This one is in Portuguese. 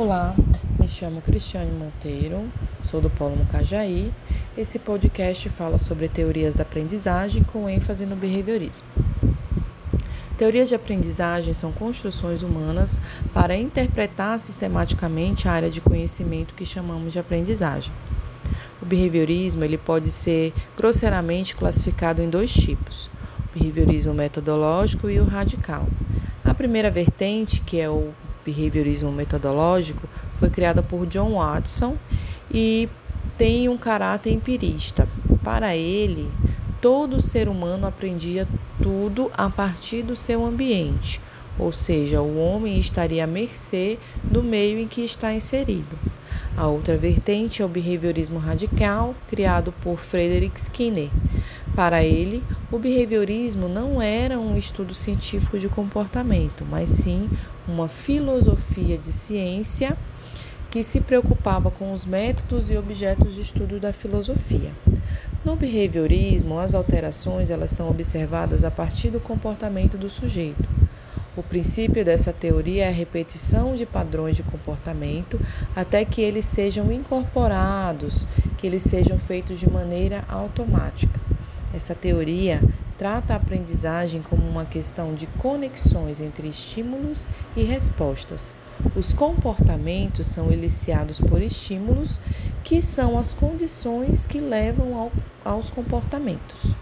Olá, me chamo Cristiane Monteiro, sou do Polo Mucajaí. Esse podcast fala sobre teorias da aprendizagem com ênfase no behaviorismo. Teorias de aprendizagem são construções humanas para interpretar sistematicamente a área de conhecimento que chamamos de aprendizagem. O behaviorismo ele pode ser grosseiramente classificado em dois tipos: o behaviorismo metodológico e o radical. A primeira vertente, que é o behaviorismo metodológico foi criada por John Watson e tem um caráter empirista. Para ele, todo ser humano aprendia tudo a partir do seu ambiente, ou seja, o homem estaria à mercê do meio em que está inserido. A outra vertente é o behaviorismo radical, criado por Frederick Skinner. Para ele, o behaviorismo não era um estudo científico de comportamento, mas sim uma filosofia de ciência que se preocupava com os métodos e objetos de estudo da filosofia. No behaviorismo, as alterações elas são observadas a partir do comportamento do sujeito. O princípio dessa teoria é a repetição de padrões de comportamento até que eles sejam incorporados, que eles sejam feitos de maneira automática. Essa teoria trata a aprendizagem como uma questão de conexões entre estímulos e respostas. Os comportamentos são eliciados por estímulos, que são as condições que levam ao, aos comportamentos.